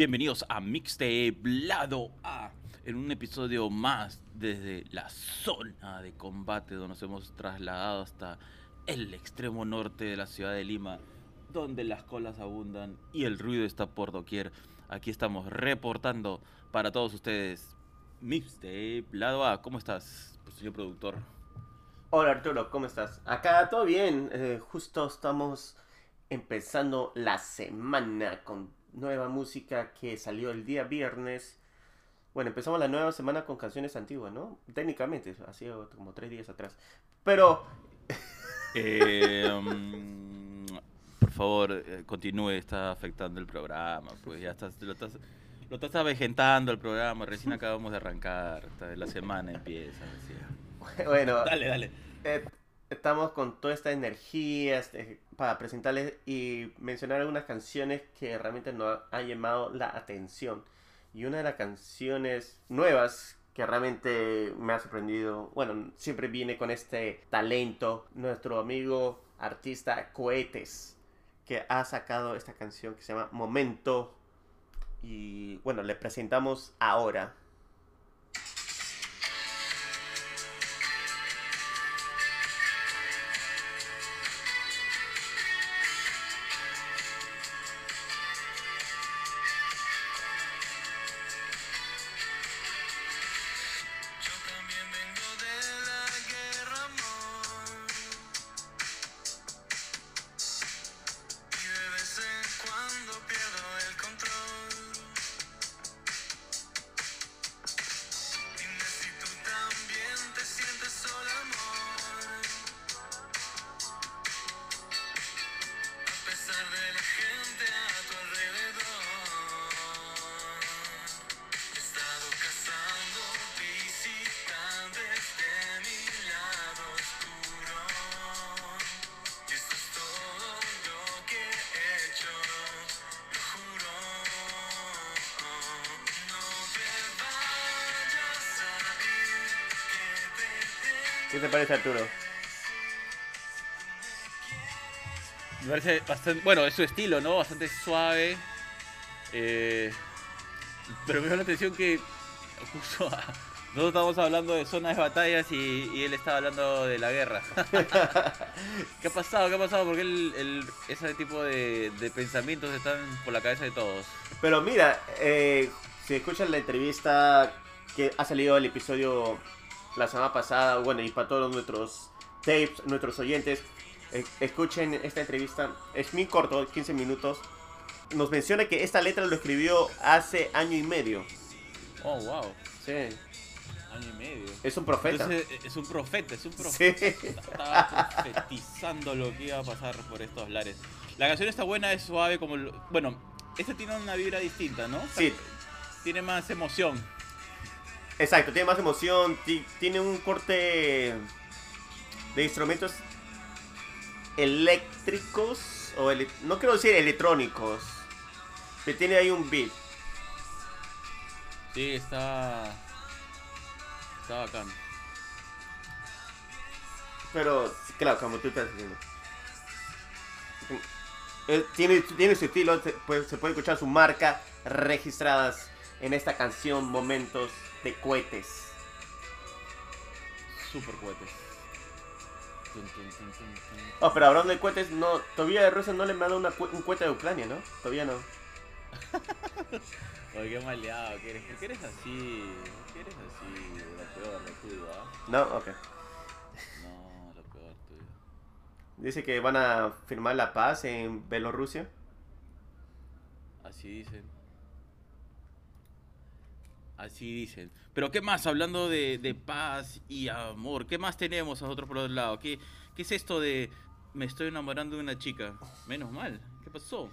Bienvenidos a Mixtape Lado A, en un episodio más desde la zona de combate donde nos hemos trasladado hasta el extremo norte de la ciudad de Lima, donde las colas abundan y el ruido está por doquier. Aquí estamos reportando para todos ustedes Mixtape Lado A. ¿Cómo estás, pues, señor productor? Hola Arturo, ¿cómo estás? Acá todo bien, eh, justo estamos empezando la semana con nueva música que salió el día viernes. Bueno, empezamos la nueva semana con canciones antiguas, ¿no? Técnicamente, así como tres días atrás. Pero... Eh, um, por favor, eh, continúe, está afectando el programa, pues ya estás, lo estás, lo estás avejentando el programa, recién acabamos de arrancar, la semana empieza. así. bueno, Dale, dale. eh, estamos con toda esta energía este, para presentarles y mencionar algunas canciones que realmente nos han llamado la atención. Y una de las canciones nuevas que realmente me ha sorprendido, bueno, siempre viene con este talento, nuestro amigo artista Cohetes, que ha sacado esta canción que se llama Momento. Y bueno, le presentamos ahora. ¿Qué te parece Arturo? Me parece bastante, bueno, es su estilo, ¿no? Bastante suave. eh, pero me llama la atención que justo a- nosotros estábamos hablando de zonas de batallas y, y él estaba hablando de la guerra. ¿Qué ha pasado? ¿Qué ha pasado? Porque el, el- ese tipo de, de pensamientos están por la cabeza de todos. Pero mira, eh, si escuchan la entrevista que ha salido el episodio la semana pasada, bueno, y para todos nuestros tapes, nuestros oyentes, eh, escuchen esta entrevista. Es muy corto, 15 minutos. Nos menciona que esta letra lo escribió hace año y medio. Oh, wow. Sí, Año y medio. es un profeta. Entonces es un profeta, es un Sí. profeta. Estaba profetizando lo que iba a pasar por estos lares. La canción está buena, es suave como... Bueno, esta tiene una vibra distinta, ¿no? Sí, Tiene más emoción. Exacto, tiene más emoción, ti- tiene un corte de instrumentos eléctricos, o ele- no quiero decir electrónicos, pero tiene ahí un beat. Sí, está... Está bacán. Pero, claro, como tú estás diciendo. Eh, Tiene, tiene su estilo, se puede, se puede escuchar su marca registradas en esta canción Momentos de Cohetes. Super cohetes. Oh, pero hablando de cohetes, no, todavía Rusia no le manda una, cu- un cohete de Ucrania, ¿no? Todavía no. Oye, qué maleado que eres. ¿Por qué eres así? ¿Por qué eres así? Lo peor, lo tuyo, ¿ah? No, ok. No, lo peor tuyo. Dice que van a firmar la paz en Bielorrusia. Así dicen. Así dicen. Pero ¿qué más? Hablando de, de paz y amor, ¿qué más tenemos nosotros por otro lado? ¿Qué, ¿Qué es esto de me estoy enamorando de una chica? Menos mal. ¿Qué pasó?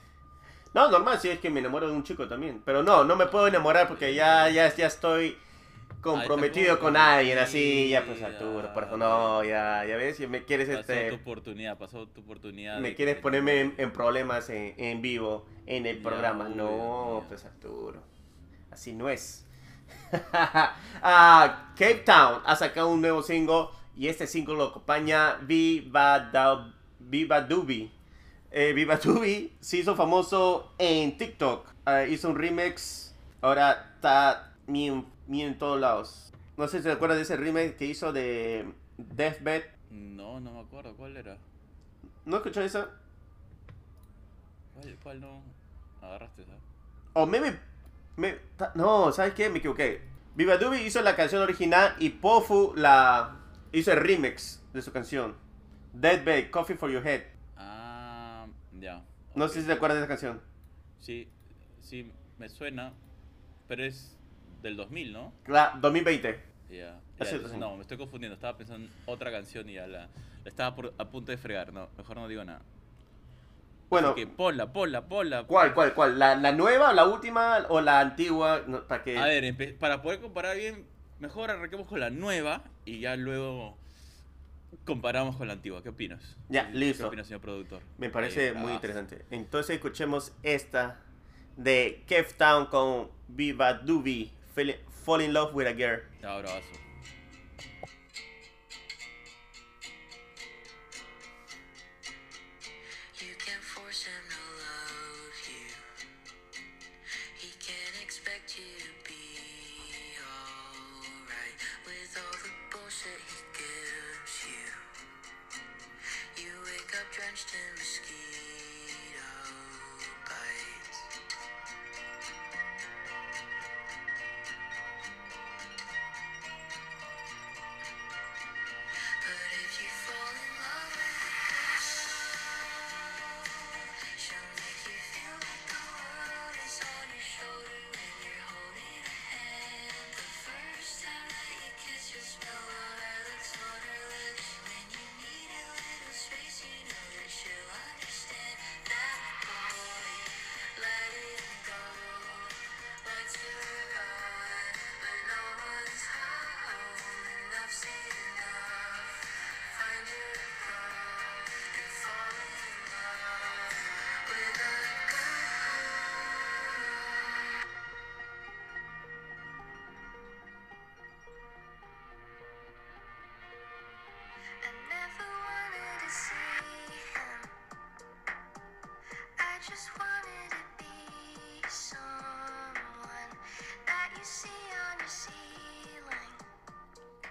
No, normal, si es que me enamoro de un chico también. Pero no, no me puedo enamorar porque ya, ya, ya estoy comprometido con alguien así. Ya pues Arturo, por eso no, ya, ya ves, me quieres Pasó tu este... oportunidad, pasó tu oportunidad. Me quieres que- ponerme en, en problemas en, en vivo, en el Ya, programa. No, pues Arturo. Así no es. Ah, Cape Town ha sacado un nuevo single y este single lo acompaña Viva, da, Viva Doobie. Eh, Viva Doobie se hizo famoso en TikTok ah, hizo un remix. Ahora está mío en todos lados. No sé si te acuerdas de ese remix que hizo de Deathbed. No, no me acuerdo. ¿Cuál era? ¿No escuchó eso? ¿Cuál, cuál no? Agarraste, ¿sabes? O me, me, ta- No, ¿sabes qué? Me equivoqué. Viva Dubi hizo la canción original y Pofu la hizo el remix de su canción. Deathbed, Coffee for Your Head. Ah, ya. No sé si te acuerdas de esa canción. Sí, sí, me suena. Pero es del 2000, ¿no? La 2020. Ya. Años. no, me estoy confundiendo. Estaba pensando en otra canción y ya la, la estaba por- a punto de fregar. No, mejor no digo nada. Bueno, que ponla, ponla, ponla. ¿cuál, cuál, cuál? ¿La, la nueva, la última o la antigua? No, para que... A ver, para poder comparar bien, mejor arranquemos con la nueva y ya luego comparamos con la antigua. ¿Qué opinas? Ya, ¿Qué listo. opinas, señor productor? Me parece Eh, muy ah, interesante. Entonces escuchemos esta de Kev Town con Viva Dubi, Fall in Love with a Girl. Ya,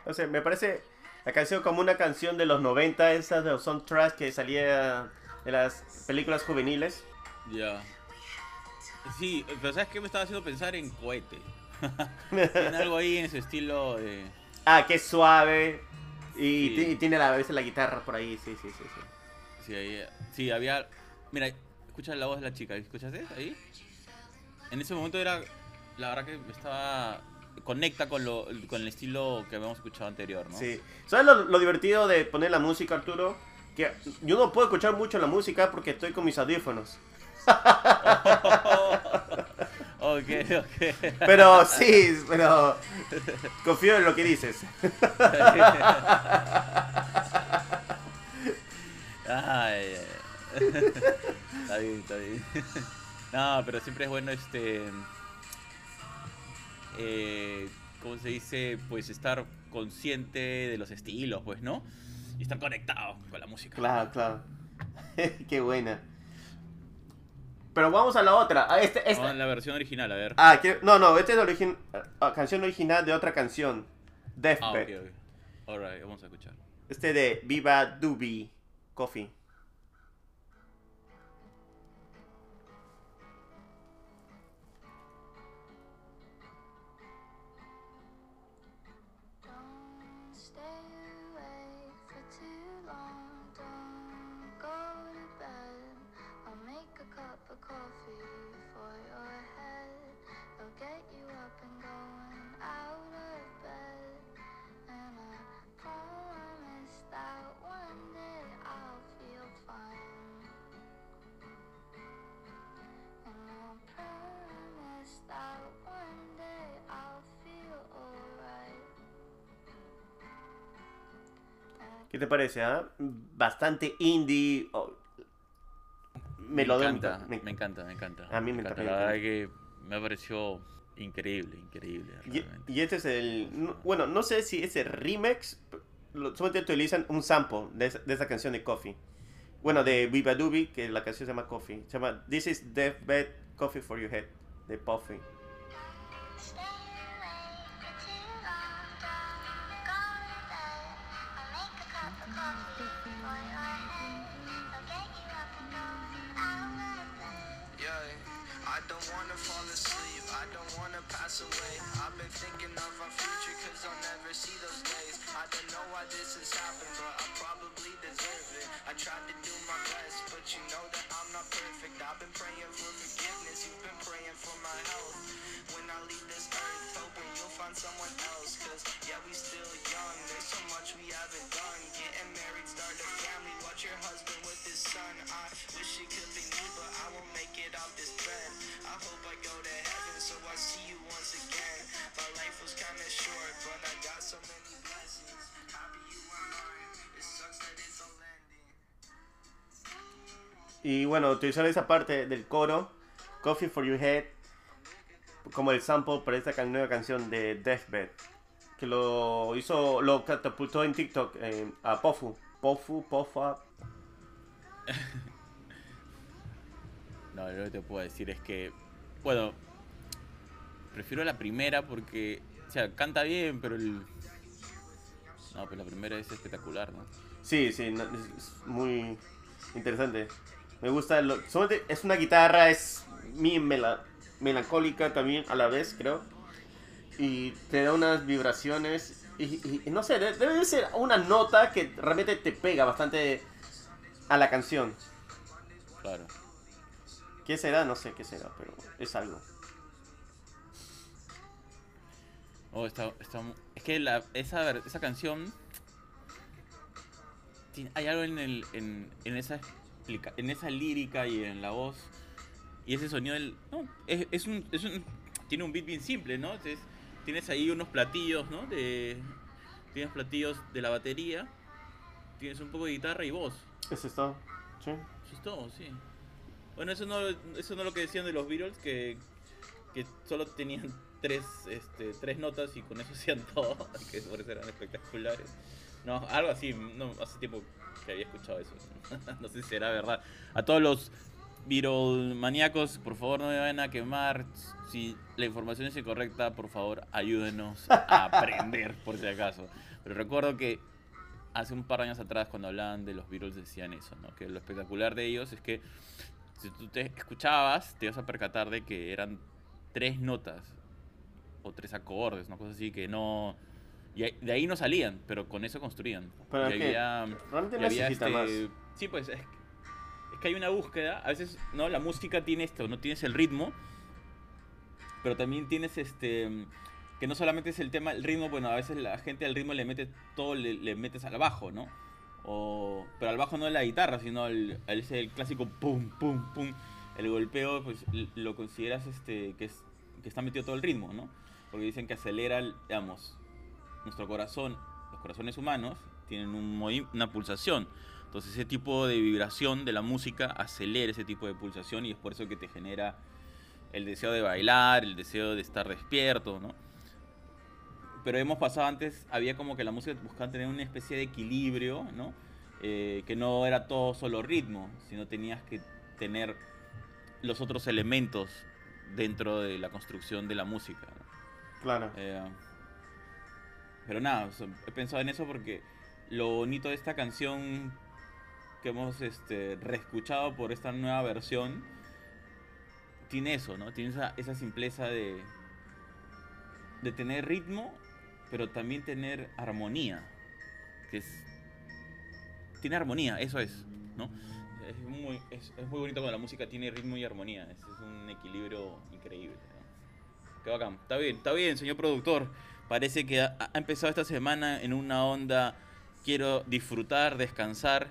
O sea, me parece la canción como una canción de los 90, esas de los soundtracks que salía de las películas juveniles. Ya. Sí, pero ¿sabes qué me estaba haciendo pensar en cohete? Tiene algo ahí en ese estilo de... Ah, que es suave. Y, Sí. ti- y tiene la- a veces la guitarra por ahí, sí, sí, sí. sí. Sí, ahí, sí, había... Mira, escucha la voz de la chica, ¿escuchaste ahí? En ese momento era... La verdad que me estaba... Conecta con, lo, con el estilo que habíamos escuchado anterior, ¿no? Sí. ¿Sabes lo, lo divertido de poner la música, Arturo? Que yo no puedo escuchar mucho la música porque estoy con mis audífonos. ok, ok. Pero sí, pero confío en lo que dices. Ay, ay, ay. está bien, está bien. No, pero siempre es bueno este. Eh, ¿Cómo se dice? Pues estar consciente de los estilos, pues, ¿no? Y estar conectado con la música. Claro, claro. Qué buena. Pero vamos a la otra. Ah, este, a la versión original, a ver. Ah, que- no, no, esta es la ah, canción original de otra canción. Ah, Deathbed. ok, ok. Alright, vamos a escuchar. Este de Viva Dubi Coffee. ¿Qué te parece, ah? Bastante indie. oh, Me encanta, Me- me encanta, me encanta. A mí me encanta. La verdad que me pareció increíble, increíble. Y, realmente. y este es el. no- Bueno, no sé si ese remix. Solamente utilizan un sample de esa, de esa canción de Coffee. Bueno, de Viva que la canción se llama Coffee. Se llama This is Deathbed Coffee for Your Head. de Puffy. Tried to do my best, but you know that I'm not perfect. I've been praying for forgiveness, you've been praying for my health. When I leave this earth, hoping you'll find someone else. Cause yeah, we still young, there's so much we haven't done. Getting married, start a family, watch your husband with his son. I wish it could be me, but I won't make it off this bed. I hope I go to heaven, so I see you once again. My life was kinda short, but I got so many blessings. Happy you are mine. It sucks that it's ending. Y bueno, utilizaron esa parte del coro, Coffee for Your Head, como el sample para esta nueva canción de Deathbed. Que lo hizo, lo catapultó en TikTok eh, a Pofu. Pofu, Pofa. No, lo que te puedo decir es que, bueno, prefiero la primera porque, o sea, canta bien, pero el... No, pues la primera es espectacular, ¿no? Sí, sí, no, es muy interesante. Me gusta, lo, es una guitarra, es mela- melancólica también a la vez, creo. Y te da unas vibraciones. Y, y- y no sé, de- debe de ser una nota que realmente te pega bastante a la canción. Claro. ¿Qué será? No sé qué será, pero es algo. Oh, está, está es que la, esa, esa canción... hay algo en, el, en, en, esa explica- en esa lírica y en la voz. Y ese sonido del... No, es, es un, es un- Tiene un beat bien simple, ¿no? Entonces, tienes ahí unos platillos, ¿no? De, tienes platillos de la batería. Tienes un poco de guitarra y voz. Eso es todo. Sí. Eso es todo, sí. Bueno, eso no, eso no es lo que decían de los Beatles, que, que solo tenían tres, este, tres notas y con eso hacían todo, que por eso eran espectaculares. No, algo así, no, hace tiempo que había escuchado eso. no sé si será verdad. A todos los Beatle maníacos, por favor no me vayan a quemar. Si la información es incorrecta, por favor ayúdenos a aprender, por si acaso. Pero recuerdo que hace un par de años atrás cuando hablaban de los Beatles decían eso, ¿no? Que lo espectacular de ellos es que si tú te escuchabas, te ibas a percatar de que eran tres notas o tres acordes, una cosa así que no... Y de ahí no salían, pero con eso construían. Pero Y es que había- Realmente y había necesita este- Sí, pues es, es que hay una búsqueda. A veces, ¿no? La música tiene esto, no tienes el ritmo, pero también tienes este. Que no solamente es el tema, el ritmo, bueno, a veces la gente al ritmo le mete todo, le, le metes al bajo, ¿no? O, pero al bajo no es la guitarra, sino el, el, clásico pum, pum, pum. El golpeo, pues lo consideras este, que, es, que está metido todo el ritmo, ¿no? Porque dicen que acelera, el- digamos, nuestro corazón, los corazones humanos, tienen un una pulsación. Entonces ese tipo de vibración de la música acelera ese tipo de pulsación y es por eso que te genera el deseo de bailar, el deseo de estar despierto, ¿no? Pero hemos pasado antes, había como que la música buscaba tener una especie de equilibrio, ¿no? Eh, que no era todo solo ritmo, sino tenías que tener los otros elementos dentro de la construcción de la música. ¿no? Claro. Eh, pero nada, o sea, he pensado en eso porque lo bonito de esta canción que hemos este, reescuchado por esta nueva versión tiene eso, ¿no? Tiene esa, esa simpleza de, de tener ritmo, pero también tener armonía. Que es. Tiene armonía, eso es, ¿no? Es muy, es, es muy bonito cuando la música tiene ritmo y armonía. Es, es un equilibrio increíble. ¿no? Qué bacán. Está bien, está bien, señor productor. Parece que ha, ha empezado esta semana en una onda. Quiero disfrutar, descansar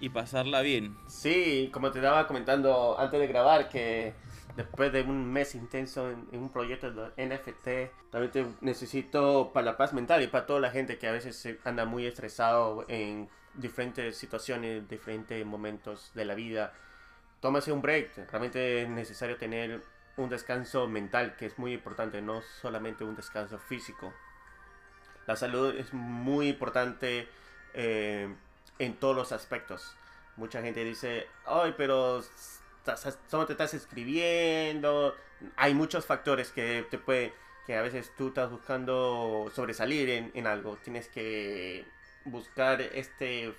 y pasarla bien. Sí, como te estaba comentando antes de grabar, que después de un mes intenso en, en un proyecto de NFT, realmente necesito para la paz mental y para toda la gente que a veces anda muy estresado en diferentes situaciones, diferentes momentos de la vida. Tómase un break, realmente es necesario tener un descanso mental, que es muy importante, no solamente un descanso físico. La salud es muy importante eh, en todos los aspectos. Mucha gente dice, ay, pero solo te estás escribiendo, hay muchos factores que te puede, que a veces tú estás buscando sobresalir en, en algo. Tienes que buscar este,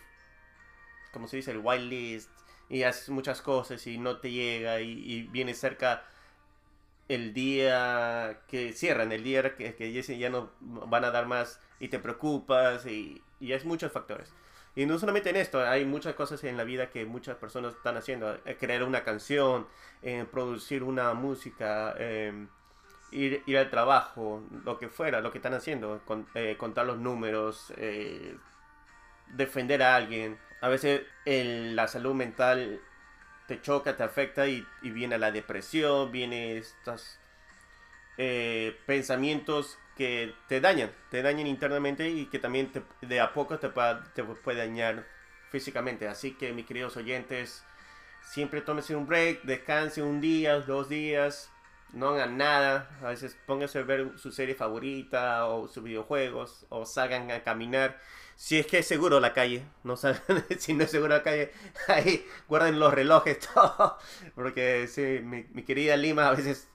como se dice, el whitelist y haces muchas cosas y no te llega y, y viene cerca el día que cierran, el día que, que ya no van a dar más y te preocupas y, y hay muchos factores. Y no solamente en esto, hay muchas cosas en la vida que muchas personas están haciendo. eh, Crear una canción, eh, producir una música, eh, ir, ir al trabajo, lo que fuera, lo que están haciendo, con- eh, contar los números, eh, defender a alguien. A veces el- la salud mental te choca, te afecta y, viene la depresión, viene estos eh, pensamientos que te dañan, te dañan internamente y que también te- de a poco te, te puede dañar físicamente. Así que mis queridos oyentes, siempre tómese un break, descanse un día, dos días, no hagan nada. A veces pónganse a ver su serie favorita o sus videojuegos o salgan a caminar. Si es que es seguro la calle, no salgan, si no es seguro la calle, ahí guarden los relojes, todo. Porque sí, mi, mi querida Lima a veces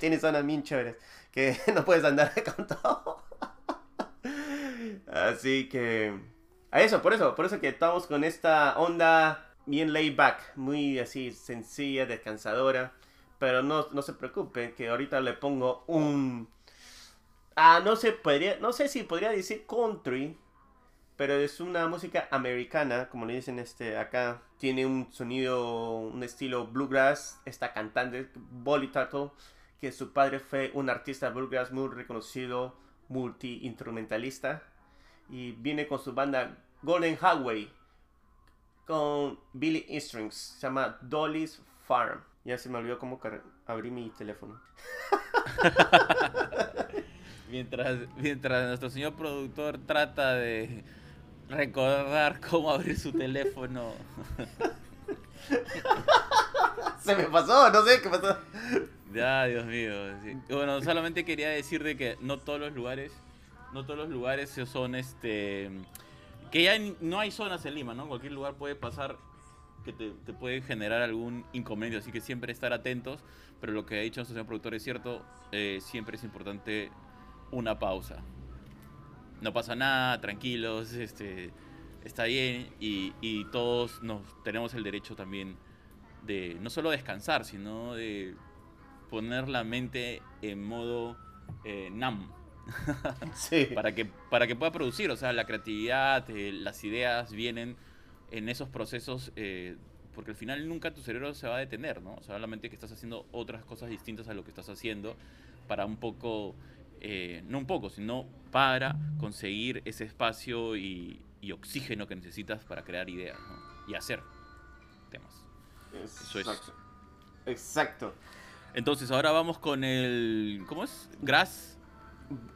tiene zonas bien chéveres que no puedes andar con todo. Así que a eso, por eso, por eso que estamos con esta onda bien laid back, muy así sencilla, descansadora. Pero no, no se preocupen, que ahorita le pongo un... Ah, no sé, podría, no sé si podría decir country, pero es una música americana, como le dicen este acá. Tiene un sonido, un estilo bluegrass. Esta cantante, Bolly Turtle, que su padre fue un artista bluegrass muy reconocido, multi-instrumentalista. Y viene con su banda Golden Highway, con Billy Strings. Se llama Dolly's Farm. Ya se me olvidó cómo abrí mi teléfono. Mientras, mientras nuestro señor productor trata de recordar cómo abrir su teléfono. Se me pasó, no sé qué pasó. Ya, Dios mío. sí. Bueno, solamente quería decir de que no todos los lugares, no todos los lugares son este, que ya no hay zonas en Lima, ¿no? Cualquier lugar puede pasar que te, te puede generar algún inconveniente, así que siempre estar atentos. Pero lo que ha dicho nuestro señor productor es cierto, eh, siempre es importante una pausa. No pasa nada, tranquilos, este, está bien y, y todos nos tenemos el derecho también de no solo descansar, sino de poner la mente en modo eh, NAM Sí. para que, para que pueda producir. O sea, la creatividad, eh, las ideas vienen en esos procesos eh, porque al final nunca tu cerebro se va a detener, ¿no? Solamente que estás haciendo otras cosas distintas a lo que estás haciendo para un poco, eh, no un poco, sino para conseguir ese espacio y, y oxígeno que necesitas para crear ideas ¿no? y hacer temas. Eso es. Exacto. Exacto. Entonces ahora vamos con el... ¿Cómo es? Grass.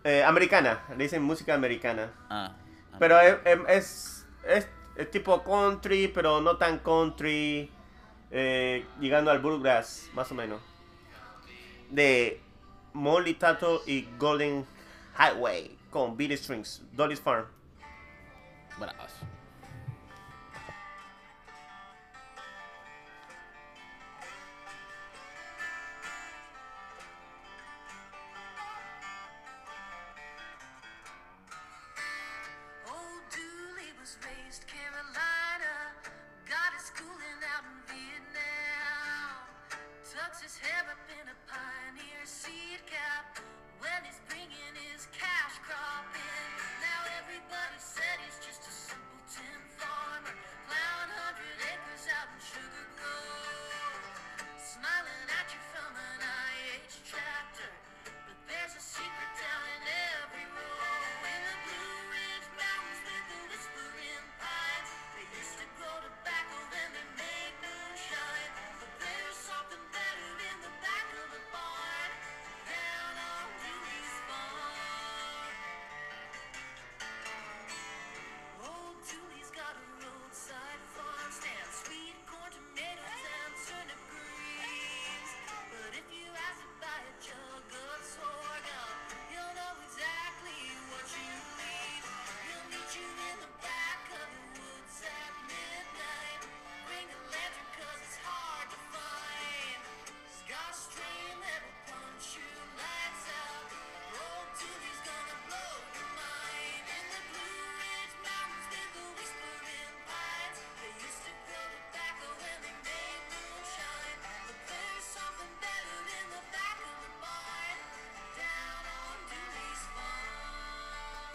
Eh, americana, le dicen música americana. Ah. ah, Pero es, es, es- es tipo country, pero no tan country. eh, llegando al bluegrass, más o menos. De Molly Tato y Golden Highway con Billy Strings, Dolly's Farm. Bravas.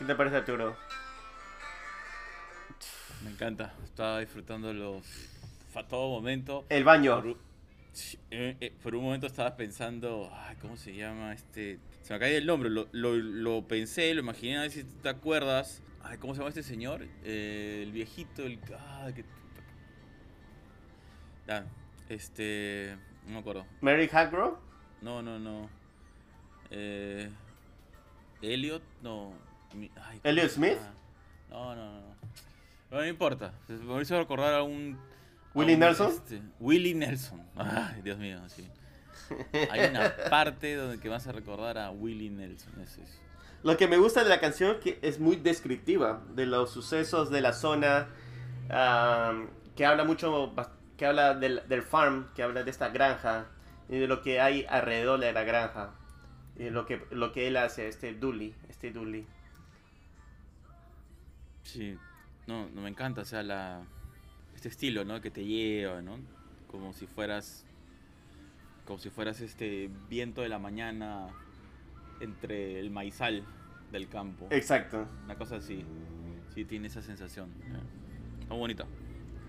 ¿Qué te parece Arturo? Me encanta. Estaba disfrutándolo a todo momento. El baño. Por, un- sí, eh, eh, por un momento estaba pensando, ay, ¿cómo se llama este? Se me cae el nombre, lo, lo, lo pensé, lo imaginé, a ver si te acuerdas. Ay, ¿cómo se llama este señor? Eh, el viejito, el... Ah, que... Ah, este... No me acuerdo. Mary Hackrow. No, no, no. Eh, Elliot, no. Mi- ay, ¿cómo ¿Elliot Smith? No, no, no. No, no importa. Me hizo recordar a un. ¿Willie Nelson? este, Willie Nelson. Ay, Dios mío, sí. Hay una parte donde que vas a recordar a Willie Nelson. Eso es. Lo que me gusta de la canción que es muy descriptiva de los sucesos de la zona, am, que habla mucho, que habla del, del farm, que habla de esta granja y de lo que hay alrededor de la granja y lo que lo que él hace, este Dooley, este Dooley. Sí. No, no me encanta, o sea, la. Este estilo, ¿no? Que te lleva, ¿no? Como si fueras. Como si fueras este viento de la mañana entre el maizal del campo. Exacto. Una cosa así. Sí, tiene esa sensación. Muy bonita. Muy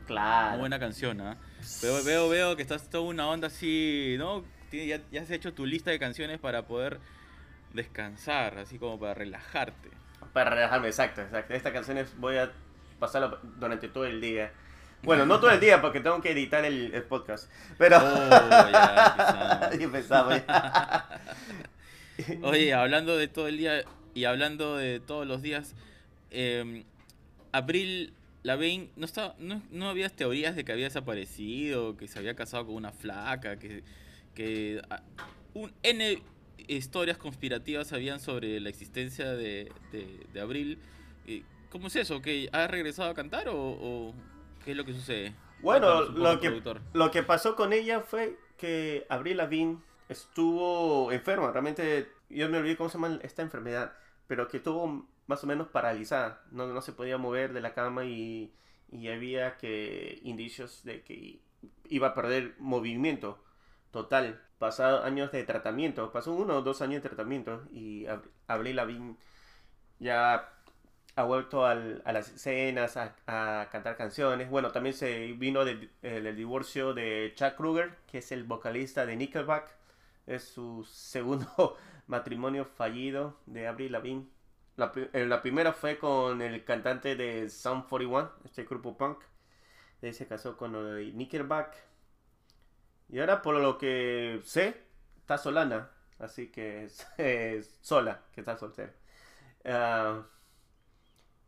Claro. buena canción, ¿ah? Veo, veo, veo que estás toda una onda así, ¿no? Ya, ya has hecho tu lista de canciones para poder descansar, así como para relajarte. Para relajarme, exacto, exacto. Esta canción es, voy a pasarla durante todo el día. Bueno, no todo el día porque tengo que editar el, el podcast. Pero... Oh, ya empezamos. Oye, hablando de todo el día y hablando de todos los días, eh, Abril Lavigne, ¿no, estaba, no, ¿no había teorías de que había desaparecido, que se había casado con una flaca, que, que ah, un N historias conspirativas habían sobre la existencia de, de, de Abril? ¿Cómo es eso? ¿Que ha regresado a cantar o, o qué es lo que sucede? Bueno, lo que, lo que pasó con ella fue que Avril Lavigne estuvo enferma. Realmente, yo me olvidé cómo se llama esta enfermedad, pero que estuvo más o menos paralizada. No, no se podía mover de la cama y, y había que indicios de que iba a perder movimiento total. Pasaron años de tratamiento, pasó uno o dos años de tratamiento y Ab- Avril Lavigne ya ha vuelto a las escenas, a, cantar canciones. Bueno, también se vino el, el divorcio de Chuck Kruger, que es el vocalista de Nickelback. Es su segundo matrimonio fallido de Avril Lavigne. La, eh, la primera fue con el cantante de Sound 41, este grupo punk. De se casó con de Nickelback. Y ahora, por lo que sé, está solana. Así que es, es sola, que está soltera. Ah,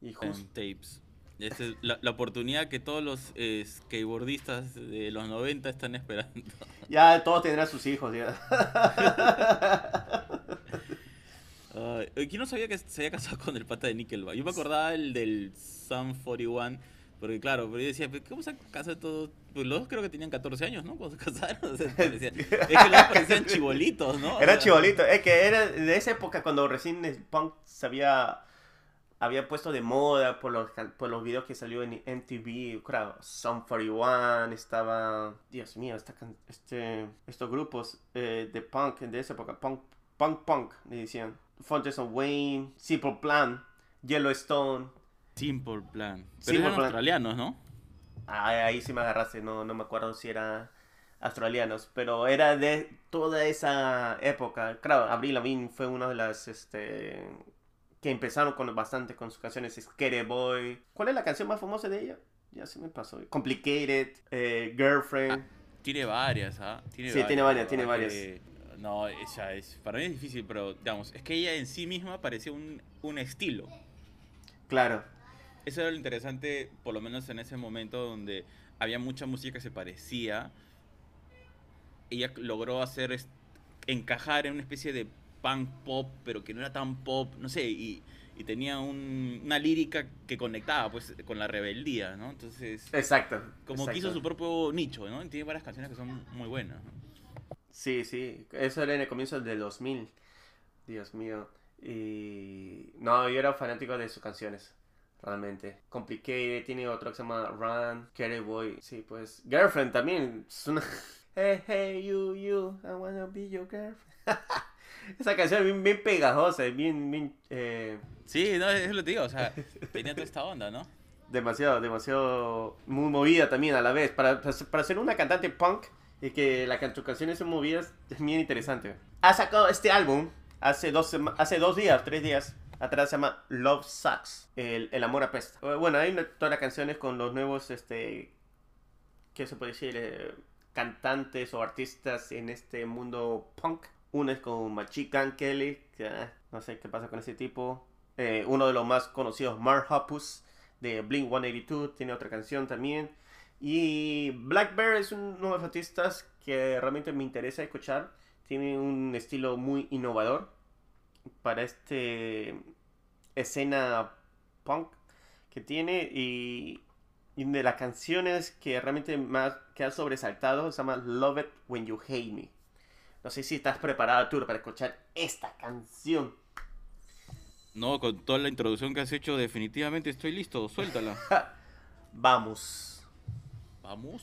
y justo en tapes. Esta es la, la oportunidad que todos los eh, skateboardistas de los 90 están esperando. Ya todos tendrán sus hijos, ya. Ay, eh, ¿Quién no sabía que se había casado con el pata de Nickelback? Yo me acordaba el del Sum 41, porque claro, pero yo decía, "¿Pero ¿cómo se casan todos? Pues los dos creo que tenían 14 años, ¿no? Cuando se casaron. O sea, parecía- es que los dos parecían chibolitos, ¿no? O Era sea, chibolito. Es que era de esa época cuando recién el punk se había, había puesto de moda por los, por los videos que salió en MTV. Claro, Sum 41 estaba... Dios mío, esta este, estos grupos eh, de punk de esa época. Punk, punk, punk, le decían. Fontes of Wayne, Simple Plan, Yellowstone. Simple Plan. Pero Simple eran Plan. australianos, ¿no? Ah, ahí sí me agarraste, no, no me acuerdo si era australianos, pero era de toda esa época. Claro, Avril Lavigne fue una de las este que empezaron con bastante con sus canciones Scary Boy. ¿Cuál es la canción más famosa de ella? Ya se me pasó. Complicated, eh, Girlfriend. Tiene varias, ¿ah? Tiene Sí, tiene varias, tiene varias. que- No, esa es, para mí es difícil, pero digamos, es que ella en sí misma parecía un, un estilo. Claro. Eso era lo interesante, por lo menos en ese momento donde había mucha música que se parecía. Ella logró hacer encajar en una especie de punk pop, pero que no era tan pop, no sé, y, y tenía un- una lírica que conectaba pues con la rebeldía, ¿no? Entonces, Exacto. como exacto. quiso su propio nicho, ¿no? Y tiene varias canciones que son muy buenas. ¿no? Sí, sí, eso era en el comienzo del 2000. Dios mío. Y no, yo era fanático de sus canciones, realmente. Complicated, tiene otro que se llama Run, Carry Boy. Sí, pues Girlfriend también. Es una... Hey, hey, you, you, I wanna be your girlfriend. Esa canción es bien, bien pegajosa, es bien, bien eh, Sí, no, es lo que digo, o sea, tenía toda esta onda, ¿no? demasiado, demasiado muy movida también a la vez. Para, para ser una cantante punk y que la, sus canciones son movidas es bien interesante. Ha sacado este álbum hace dos, hace dos días, tres días. Atrás se llama Love Sucks, el, el amor apesta. Eh, Bueno, hay todas las canciones con los nuevos, este, ¿qué se puede decir? Eh, cantantes o artistas en este mundo punk. Uno es con Machican Kelly, que ah, no sé qué pasa con ese tipo. Eh, uno de los más conocidos, Mark Hoppus, de Blink 182, tiene otra canción también. Y Black Bear es uno de los artistas que realmente me interesa escuchar. Tiene un estilo muy innovador para este escena punk que tiene y, y de las canciones que realmente más que ha sobresaltado se llama Love It When You Hate Me. No sé si estás preparado, Arturo, para escuchar esta canción. No, con toda la introducción que has hecho, definitivamente estoy listo, suéltala. Vamos. Vamos.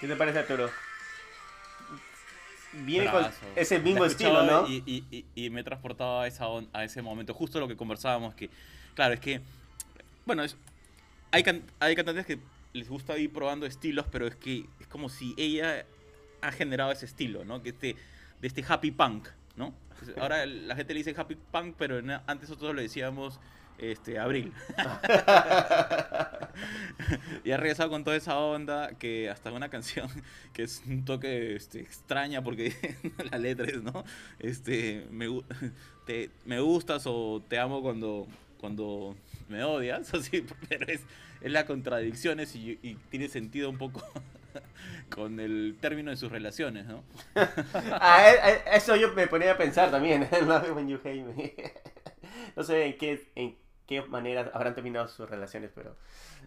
¿Qué te parece, Arturo? Viene con ese mismo estilo, ¿no? Y, y- y- y me he transportado a, esa on- a ese momento, justo lo que conversábamos, que, claro, es que, bueno, es, hay, can- hay cantantes que les gusta ir probando estilos, pero es que es como si ella ha generado ese estilo, ¿no? Que este, de este happy punk, ¿no? Ahora la gente le dice happy punk, pero antes nosotros le decíamos este, abril. y ha regresado con toda esa onda que hasta una canción que es un toque este, extraña porque la letra es, ¿no? Este, me, te, me gustas o te amo cuando, cuando me odias, así, pero es, es la contradicciones y, y tiene sentido un poco con el término de sus relaciones, ¿no? Ah, eh, eh, eso yo me ponía a pensar también. Love it when you hate me. No sé en qué, en qué manera habrán terminado sus relaciones, pero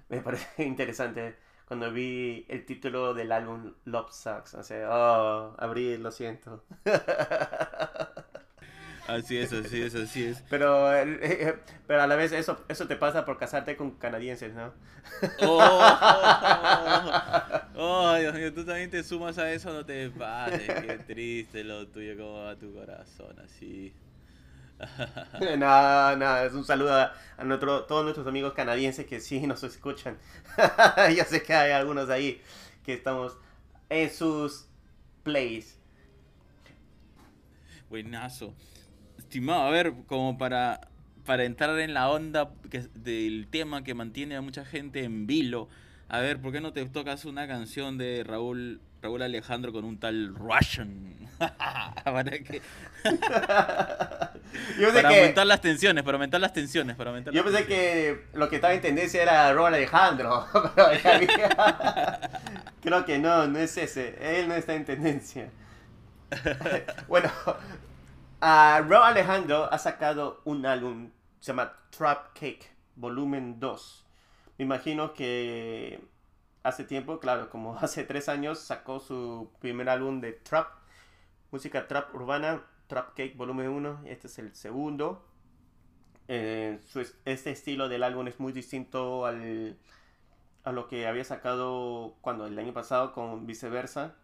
me parece interesante cuando vi el título del álbum Love Sucks. O sea, oh, Abril, lo siento. Así es, así es, así es. Pero, eh, eh, pero a la vez eso, eso te pasa por casarte con canadienses, ¿no? Oh, oh, Dios mío, tú también te sumas a eso, no te pases, qué triste lo tuyo, cómo va tu corazón así. No, no, es un saludo a, a nuestro, todos nuestros amigos canadienses que sí nos escuchan. Yo sé que hay algunos ahí que estamos en sus plays. Buenazo. Estimado, a ver, como para, para entrar en la onda que, del tema que mantiene a mucha gente en vilo, a ver, ¿por qué no te tocas una canción de Raúl, Raúl Alejandro con un tal Russian? para que, Yo para que, aumentar las tensiones, para aumentar las tensiones, para aumentar yo pensé tensiones. que lo que estaba en tendencia era Ron Alejandro. pero Creo que no, no es ese. Él no está en tendencia. bueno, ah, Ron Alejandro ha sacado un álbum, se llama Trap Cake, volumen 2. Me imagino que hace tiempo, claro, como hace tres años, sacó su primer álbum de trap, música trap urbana. Trap Cake Volumen 1. Este es el segundo. Eh, este estilo del álbum es muy distinto al, a lo que había sacado cuando el año pasado con Viceversa,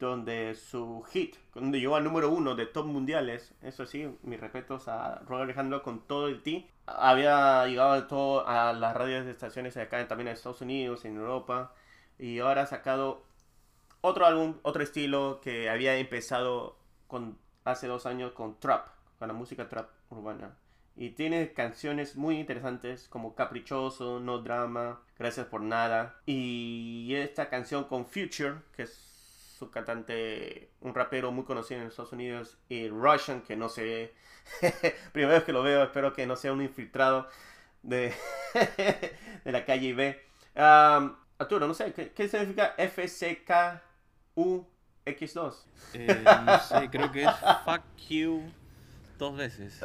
donde su hit, donde llegó al número uno de top mundiales, eso sí, mis respetos a Robert Alejandro con todo el ti, había llegado a, todo, a las radios de estaciones acá también en Estados Unidos, en Europa, y ahora ha sacado otro álbum, otro estilo que había empezado con, hace dos años con trap, con la música trap urbana. Y tiene canciones muy interesantes como Caprichoso, No Drama, Gracias por Nada. Y esta canción con Future, que es su cantante, un rapero muy conocido en Estados Unidos, y Russian, que no sé, primera vez que lo veo, espero que no sea un infiltrado de, de la calle B. Um, Arturo, no sé, ¿qué, qué significa FCKUX2? Eh, no sé, creo que es fuck you dos veces.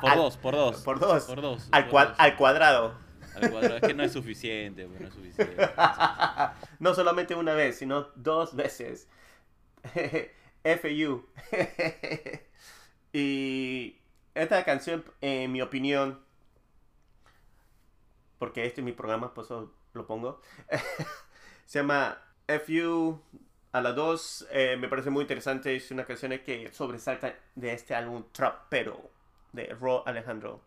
Por Al- dos, por dos. Por dos. Por dos. Al, por cua- dos. al cuadrado. Al cuadrado. Es que no es suficiente, pues, no es suficiente. no solamente una vez, sino dos veces. FU. y esta canción, en mi opinión, porque este es mi programa, por eso lo pongo, se llama FU a la 2. eh, me parece muy interesante, es una canción que sobresalta de este álbum Trapero de Ro Alejandro.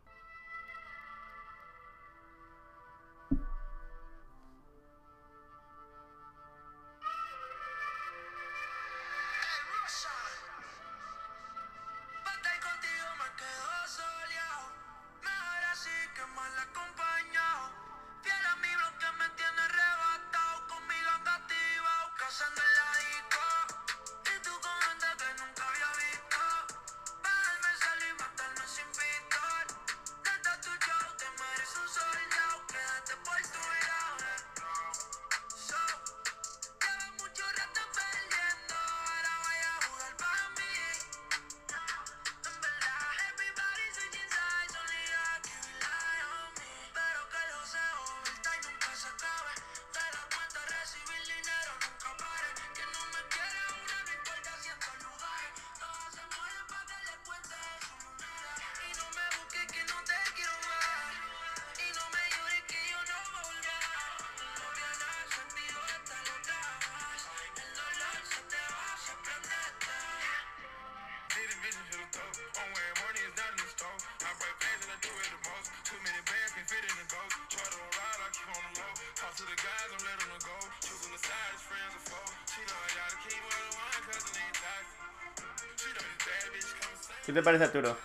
¿Qué te parece, Arturo?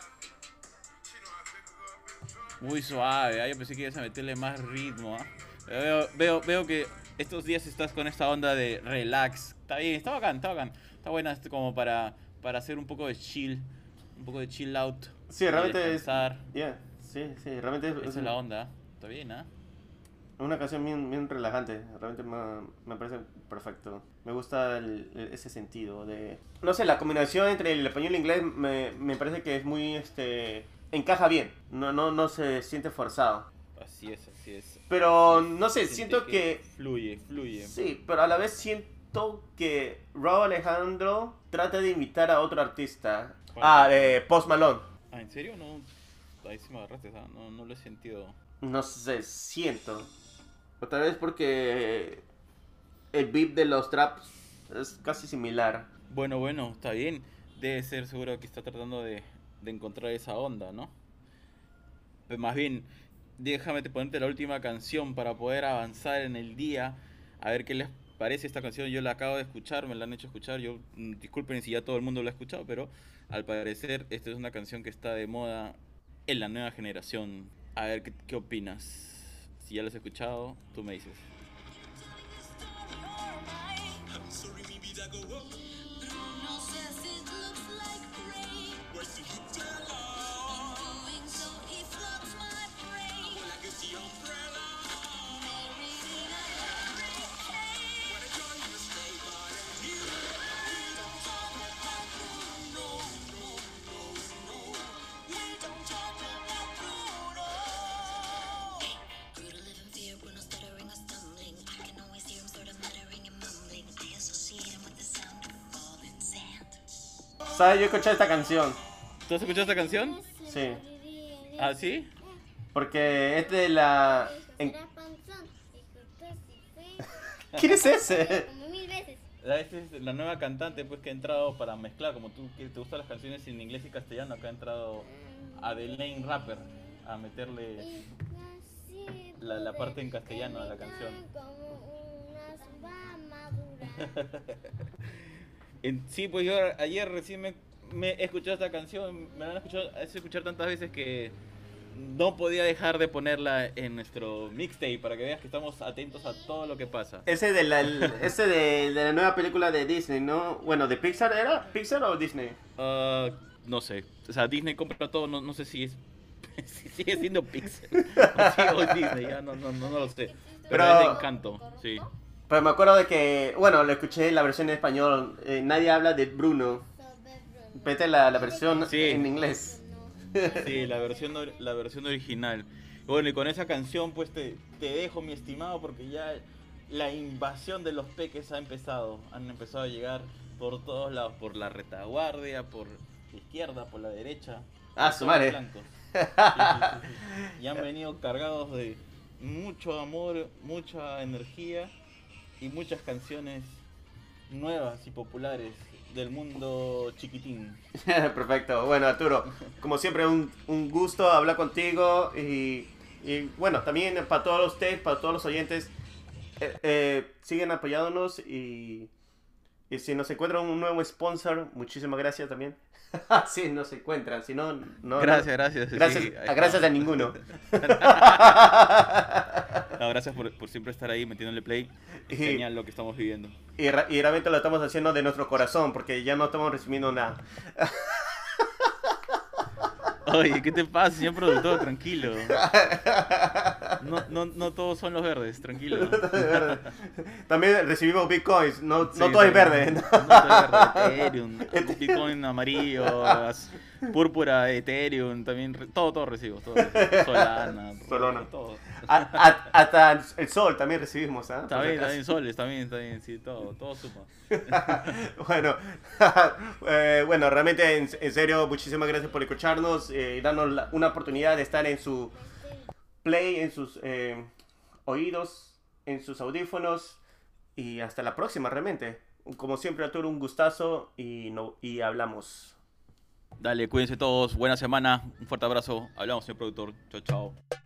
Muy suave, ah, yo pensé que ibas a meterle más ritmo. ah. Veo, veo, veo que estos días estás con esta onda de relax. Está bien, está bacán, está bacán. Está buena como para, para hacer un poco de chill, un poco de chill out. Sí, realmente es. Yeah, sí, sí, realmente es, Esa es es la onda. Está bien, ¿ah? Una canción bien, bien relajante. Realmente me, me parece perfecto. Me gusta el- el- ese sentido de. No sé, la combinación entre el español y el inglés me, me parece que es muy. este Encaja bien. No, no, no se siente forzado. Así es, así es. Pero no sé, Siente siento que. Fluye, fluye. Sí, pero a la vez siento que Raúl Alejandro trata de invitar a otro artista. ¿Cuál? Ah, de Post Malone. Ah, ¿en serio? No. Ahí sí me agarraste, no, no lo he sentido. No sé, siento. Otra vez porque el beat de los traps es casi similar. Bueno, bueno, está bien. Debe ser seguro que está tratando de, de encontrar esa onda, ¿no? Pues más bien, déjame te ponerte la última canción para poder avanzar en el día. A ver qué les parece esta canción. Yo la acabo de escuchar, me la han hecho escuchar. Yo, mm, disculpen si ya todo el mundo la ha escuchado, pero al parecer esta es una canción que está de moda en la nueva generación. A ver, ¿qué, qué opinas? Si ya la has escuchado, tú me dices. ¿Sabes? Yo escuché esta canción. ¿Tú has escuchado esta canción? Sí. ¿Ah, sí? Porque es de la. en- ¿Quién es ese? Como mil veces. Ah, Esta es la nueva cantante pues que ha entrado para mezclar, como tú que te gustan las canciones en inglés y castellano, acá ha entrado Adelaine Rapper a meterle la, la parte en castellano a la canción. Como una uva madura. En- sí, pues yo ayer recién me, me he escuchado esta canción, me la han escuchado, escuchar tantas veces que no podía dejar de ponerla en nuestro mixtape para que veas que estamos atentos a todo lo que pasa. Ese de la, el- ese de, de la nueva película de Disney, ¿no? Bueno, ¿de Pixar era? ¿Pixar o Disney? Ah, no sé, o sea, Disney compra todo, no, no sé si es si sigue siendo Pixar o es Disney, ya no, no, no, no lo sé. Pero, Pero- es de encanto, sí. Pero me acuerdo de que, bueno, lo escuché la versión en español. eh, nadie habla de Bruno. Vete la, la versión Sí. en inglés. Sí, la versión, la versión original. Bueno, y con esa canción pues te, te dejo, mi estimado, porque ya la invasión de los peques ha empezado. Han empezado a llegar por todos lados, por la retaguardia, por la izquierda, por la derecha. Ah, su madre. sí, sí, sí. Y han venido cargados de mucho amor, mucha energía y muchas canciones nuevas y populares del mundo chiquitín. Perfecto. Bueno, Arturo, como siempre, un, un gusto hablar contigo. Y, y, bueno, también para todos ustedes, para todos los oyentes, eh, eh, siguen apoyándonos. Y, y si nos encuentran un nuevo sponsor, muchísimas gracias también. si nos encuentran, si no, no. Gracias, gracias. Gracias, gracias a ninguno. No, gracias por, por siempre estar ahí metiéndole play. Es Y- genial lo que estamos viviendo. Y, y realmente lo estamos haciendo de nuestro corazón, porque ya no estamos recibiendo nada. Oye, ¿qué te pasa, señor productor? Tranquilo. No, no, no todos son los verdes, tranquilo. También recibimos bitcoins, no, Sí, no todo es también. verde. No todo es verde. Ethereum, Bitcoin amarillo, púrpura, Ethereum, también, todo, todo recibo. Todo, Solana, Solana. todo. A- a- hasta el sol también recibimos, ¿ah? Bien, acaso. también soles, también, también, sí, todo, todo suma. bueno, eh, bueno, realmente en, en serio, muchísimas gracias por escucharnos eh, y darnos la- una oportunidad de estar en su play, en sus eh, oídos, en sus audífonos y hasta la próxima realmente. Como siempre, Arturo, un gustazo y, no, y hablamos. Dale, cuídense todos, buena semana, un fuerte abrazo, hablamos señor productor, chao, chao.